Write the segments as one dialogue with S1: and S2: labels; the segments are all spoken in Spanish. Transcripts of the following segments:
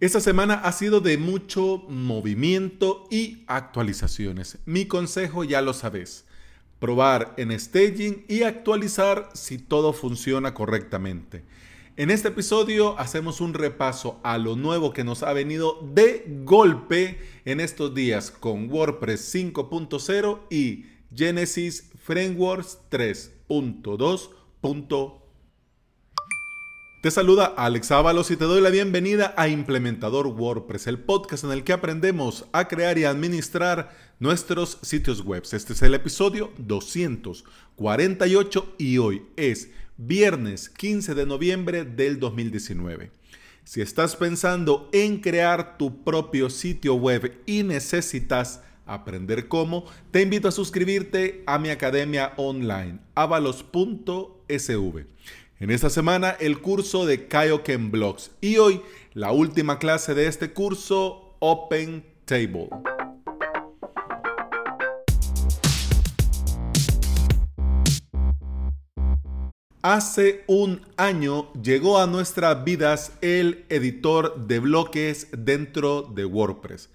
S1: Esta semana ha sido de mucho movimiento y actualizaciones. Mi consejo ya lo sabes. Probar en staging y actualizar si todo funciona correctamente. En este episodio hacemos un repaso a lo nuevo que nos ha venido de golpe en estos días con WordPress 5.0 y Genesis Frameworks 3.2.1. Te saluda Alex Ábalos y te doy la bienvenida a Implementador WordPress, el podcast en el que aprendemos a crear y administrar nuestros sitios web. Este es el episodio 248 y hoy es viernes 15 de noviembre del 2019. Si estás pensando en crear tu propio sitio web y necesitas aprender cómo, te invito a suscribirte a mi academia online, avalos.sv. En esta semana el curso de Kaioken Blocks y hoy la última clase de este curso, Open Table. Hace un año llegó a nuestras vidas el editor de bloques dentro de WordPress.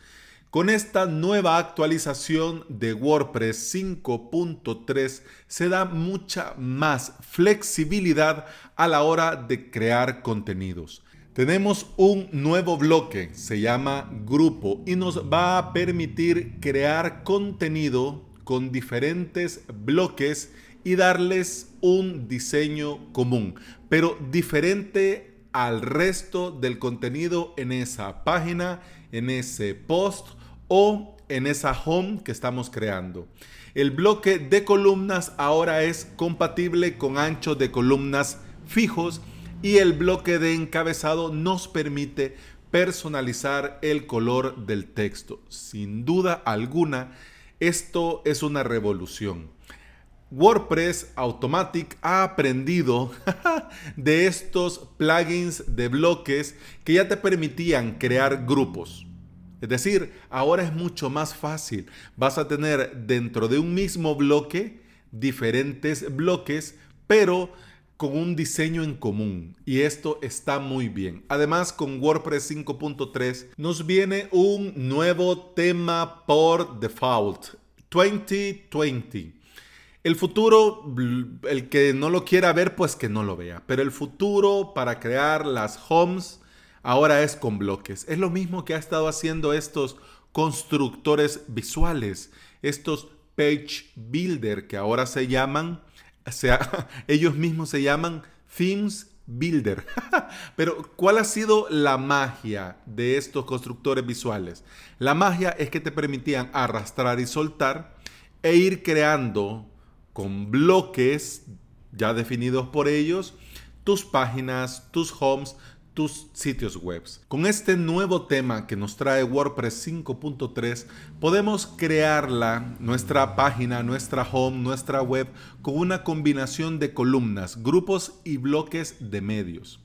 S1: Con esta nueva actualización de WordPress 5.3 se da mucha más flexibilidad a la hora de crear contenidos. Tenemos un nuevo bloque, se llama grupo y nos va a permitir crear contenido con diferentes bloques y darles un diseño común, pero diferente al resto del contenido en esa página, en ese post o en esa home que estamos creando. El bloque de columnas ahora es compatible con ancho de columnas fijos y el bloque de encabezado nos permite personalizar el color del texto. Sin duda alguna, esto es una revolución. WordPress Automatic ha aprendido de estos plugins de bloques que ya te permitían crear grupos. Es decir, ahora es mucho más fácil. Vas a tener dentro de un mismo bloque diferentes bloques, pero con un diseño en común. Y esto está muy bien. Además, con WordPress 5.3 nos viene un nuevo tema por default. 2020. El futuro, el que no lo quiera ver, pues que no lo vea. Pero el futuro para crear las homes ahora es con bloques. Es lo mismo que ha estado haciendo estos constructores visuales, estos page builder que ahora se llaman, o sea, ellos mismos se llaman themes builder. Pero ¿cuál ha sido la magia de estos constructores visuales? La magia es que te permitían arrastrar y soltar e ir creando con bloques ya definidos por ellos tus páginas, tus homes, tus sitios web. Con este nuevo tema que nos trae WordPress 5.3, podemos crearla, nuestra página, nuestra home, nuestra web, con una combinación de columnas, grupos y bloques de medios.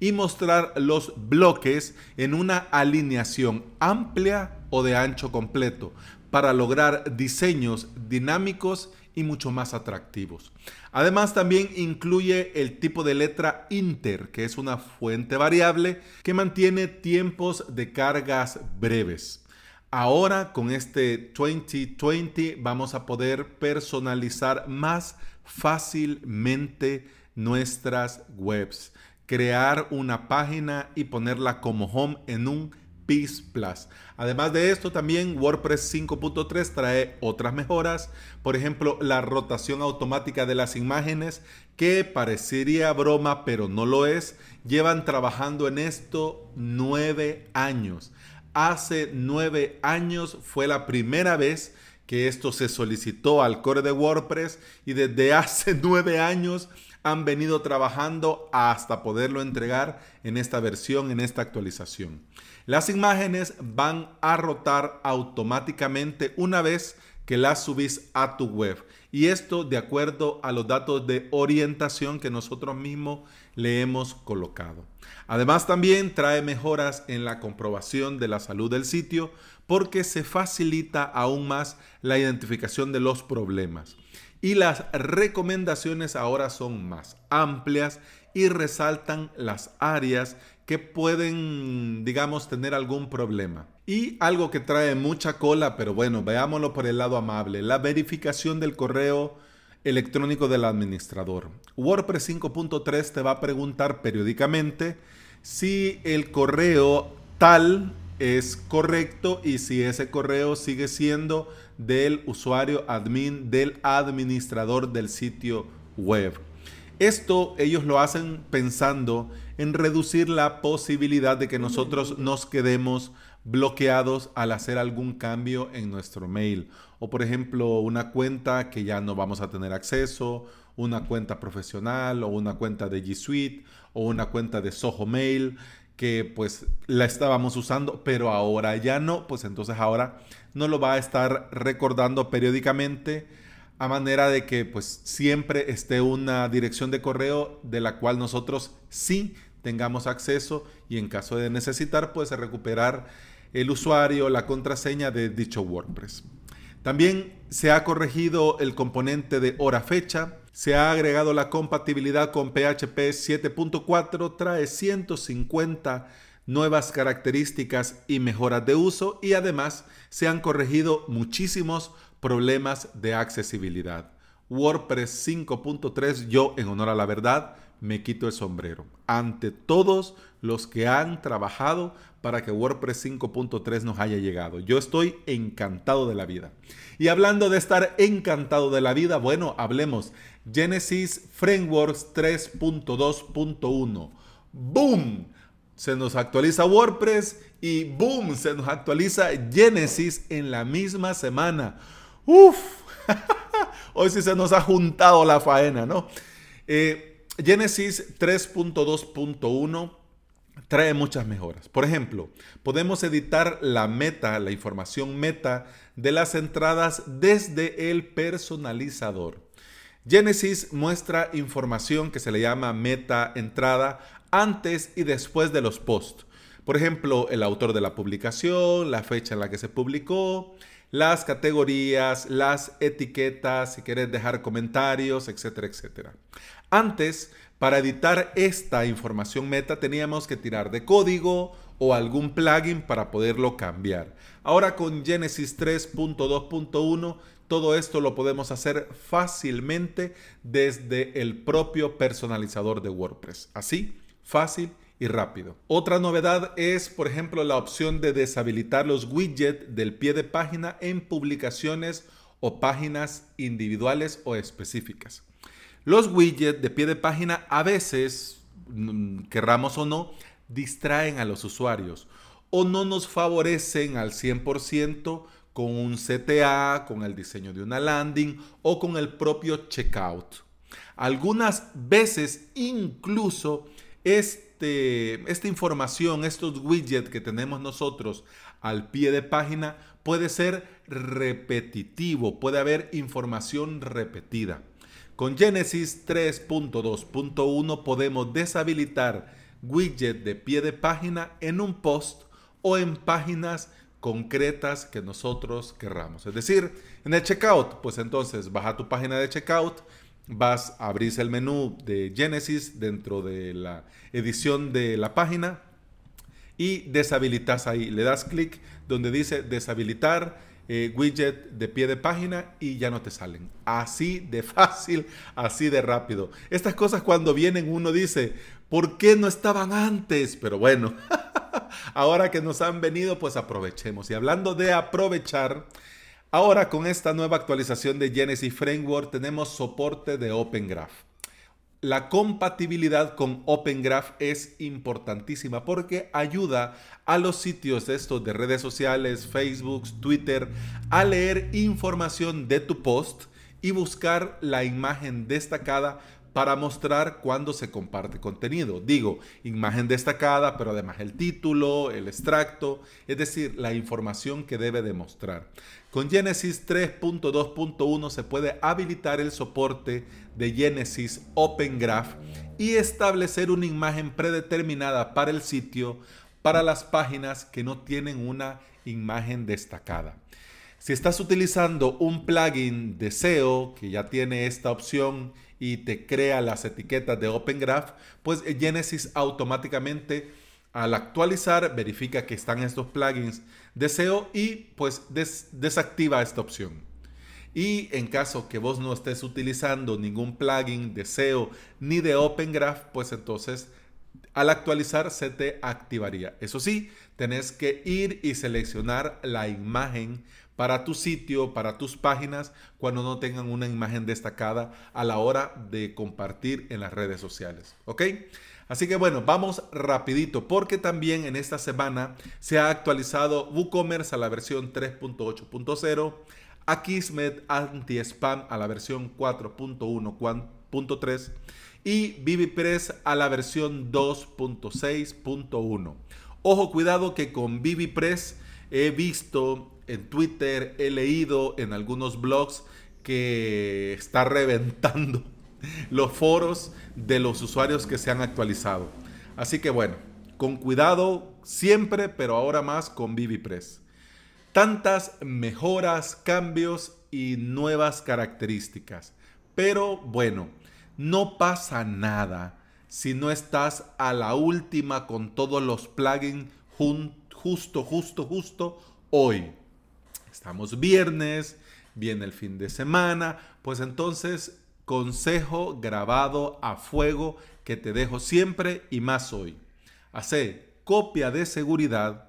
S1: Y mostrar los bloques en una alineación amplia o de ancho completo para lograr diseños dinámicos y mucho más atractivos. Además también incluye el tipo de letra inter, que es una fuente variable que mantiene tiempos de cargas breves. Ahora con este 2020 vamos a poder personalizar más fácilmente nuestras webs, crear una página y ponerla como home en un Plus. Además de esto, también WordPress 5.3 trae otras mejoras, por ejemplo, la rotación automática de las imágenes, que parecería broma, pero no lo es. Llevan trabajando en esto nueve años. Hace nueve años fue la primera vez que esto se solicitó al core de WordPress y desde hace nueve años han venido trabajando hasta poderlo entregar en esta versión, en esta actualización. Las imágenes van a rotar automáticamente una vez que las subís a tu web. Y esto de acuerdo a los datos de orientación que nosotros mismos le hemos colocado. Además también trae mejoras en la comprobación de la salud del sitio porque se facilita aún más la identificación de los problemas. Y las recomendaciones ahora son más amplias y resaltan las áreas que pueden, digamos, tener algún problema. Y algo que trae mucha cola, pero bueno, veámoslo por el lado amable, la verificación del correo electrónico del administrador. WordPress 5.3 te va a preguntar periódicamente si el correo tal es correcto y si ese correo sigue siendo del usuario admin, del administrador del sitio web. Esto ellos lo hacen pensando en reducir la posibilidad de que nosotros nos quedemos bloqueados al hacer algún cambio en nuestro mail. O por ejemplo, una cuenta que ya no vamos a tener acceso, una cuenta profesional o una cuenta de G Suite o una cuenta de Soho Mail que pues la estábamos usando, pero ahora ya no, pues entonces ahora no lo va a estar recordando periódicamente a manera de que pues siempre esté una dirección de correo de la cual nosotros sí tengamos acceso y en caso de necesitar pues recuperar el usuario, la contraseña de dicho WordPress. También se ha corregido el componente de hora fecha, se ha agregado la compatibilidad con PHP 7.4, trae 150 nuevas características y mejoras de uso y además se han corregido muchísimos problemas de accesibilidad. WordPress 5.3, yo en honor a la verdad, me quito el sombrero ante todos los que han trabajado para que WordPress 5.3 nos haya llegado. Yo estoy encantado de la vida. Y hablando de estar encantado de la vida, bueno, hablemos. Genesis Frameworks 3.2.1. ¡Boom! Se nos actualiza WordPress y ¡boom! Se nos actualiza Genesis en la misma semana. ¡Uf! Hoy sí se nos ha juntado la faena, ¿no? Eh, Genesis 3.2.1 trae muchas mejoras. Por ejemplo, podemos editar la meta, la información meta de las entradas desde el personalizador. Genesis muestra información que se le llama meta entrada antes y después de los posts. Por ejemplo, el autor de la publicación, la fecha en la que se publicó, las categorías, las etiquetas, si quieres dejar comentarios, etcétera, etcétera. Antes, para editar esta información meta teníamos que tirar de código o algún plugin para poderlo cambiar. Ahora con Genesis 3.2.1 todo esto lo podemos hacer fácilmente desde el propio personalizador de WordPress. Así, fácil y rápido. Otra novedad es, por ejemplo, la opción de deshabilitar los widgets del pie de página en publicaciones o páginas individuales o específicas. Los widgets de pie de página a veces, mm, querramos o no, distraen a los usuarios o no nos favorecen al 100% con un CTA, con el diseño de una landing o con el propio checkout. Algunas veces incluso este, esta información, estos widgets que tenemos nosotros al pie de página puede ser repetitivo, puede haber información repetida. Con Genesis 3.2.1 podemos deshabilitar widget de pie de página en un post o en páginas concretas que nosotros querramos. Es decir, en el checkout, pues entonces baja tu página de checkout, vas a abrir el menú de Genesis dentro de la edición de la página y deshabilitas ahí. Le das clic donde dice deshabilitar eh, widget de pie de página y ya no te salen. Así de fácil, así de rápido. Estas cosas cuando vienen uno dice, ¿por qué no estaban antes? Pero bueno, ahora que nos han venido, pues aprovechemos. Y hablando de aprovechar, ahora con esta nueva actualización de Genesis Framework tenemos soporte de Open Graph la compatibilidad con Open Graph es importantísima porque ayuda a los sitios estos de redes sociales, Facebook, Twitter, a leer información de tu post y buscar la imagen destacada para mostrar cuando se comparte contenido. Digo, imagen destacada, pero además el título, el extracto, es decir, la información que debe demostrar. Con Genesis 3.2.1 se puede habilitar el soporte de Genesis Open Graph y establecer una imagen predeterminada para el sitio para las páginas que no tienen una imagen destacada. Si estás utilizando un plugin de SEO que ya tiene esta opción y te crea las etiquetas de Open Graph, pues Genesis automáticamente Al actualizar, verifica que están estos plugins de SEO y pues desactiva esta opción. Y en caso que vos no estés utilizando ningún plugin de SEO ni de Open Graph, pues entonces al actualizar se te activaría. Eso sí, tenés que ir y seleccionar la imagen para tu sitio, para tus páginas, cuando no tengan una imagen destacada a la hora de compartir en las redes sociales. ¿Ok? Así que bueno, vamos rapidito porque también en esta semana se ha actualizado WooCommerce a la versión 3.8.0, Akismet Anti-Spam a la versión 4.1.3 y ViviPress a la versión 2.6.1. Ojo, cuidado que con ViviPress he visto en Twitter, he leído en algunos blogs que está reventando los foros de los usuarios que se han actualizado. Así que bueno, con cuidado siempre, pero ahora más con ViviPress. Tantas mejoras, cambios y nuevas características. Pero bueno, no pasa nada si no estás a la última con todos los plugins justo, justo, justo hoy. Estamos viernes, viene el fin de semana, pues entonces consejo grabado a fuego que te dejo siempre y más hoy. Hace copia de seguridad,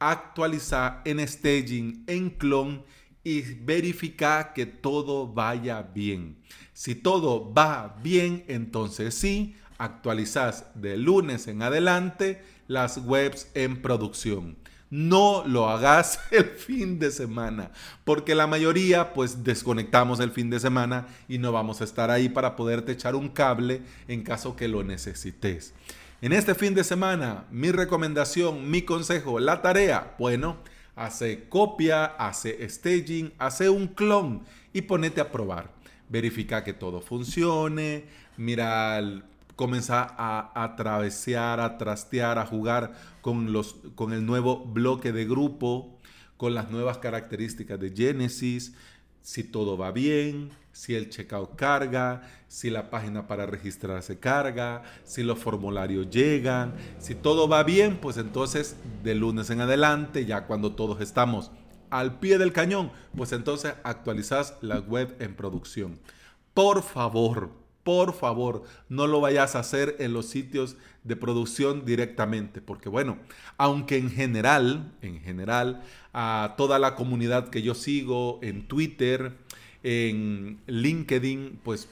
S1: actualiza en staging, en clon y verifica que todo vaya bien. Si todo va bien, entonces sí, actualizas de lunes en adelante las webs en producción. No lo hagas el fin de semana, porque la mayoría pues desconectamos el fin de semana y no vamos a estar ahí para poderte echar un cable en caso que lo necesites. En este fin de semana, mi recomendación, mi consejo, la tarea, bueno, hace copia, hace staging, hace un clon y ponete a probar. Verifica que todo funcione, mira, comienza a, a travesear, a trastear, a jugar con, los, con el nuevo bloque de grupo, con las nuevas características de Genesis, si todo va bien, si el checkout carga, si la página para registrarse carga, si los formularios llegan, si todo va bien, pues entonces de lunes en adelante, ya cuando todos estamos al pie del cañón, pues entonces actualizas la web en producción. Por favor, por favor, no lo vayas a hacer en los sitios de producción directamente, porque bueno, aunque en general, en general, a toda la comunidad que yo sigo en Twitter, en LinkedIn, pues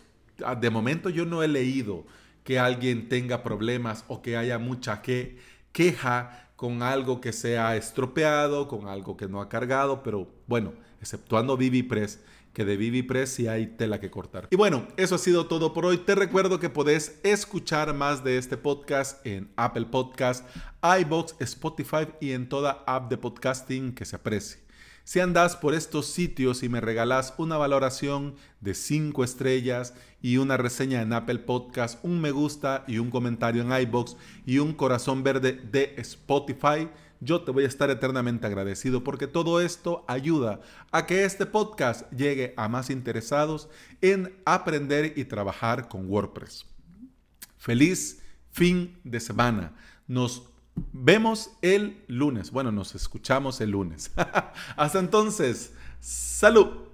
S1: de momento yo no he leído que alguien tenga problemas o que haya mucha que, queja con algo que se ha estropeado, con algo que no ha cargado, pero bueno, exceptuando ViviPress, que de ViviPress sí hay tela que cortar. Y bueno, eso ha sido todo por hoy. Te recuerdo que podés escuchar más de este podcast en Apple Podcast, iBox, Spotify y en toda app de podcasting que se aprecie. Si andas por estos sitios y me regalas una valoración de 5 estrellas y una reseña en Apple Podcast, un me gusta y un comentario en iBox y un corazón verde de Spotify, yo te voy a estar eternamente agradecido porque todo esto ayuda a que este podcast llegue a más interesados en aprender y trabajar con WordPress. Feliz fin de semana. Nos vemos el lunes. Bueno, nos escuchamos el lunes. Hasta entonces, salud.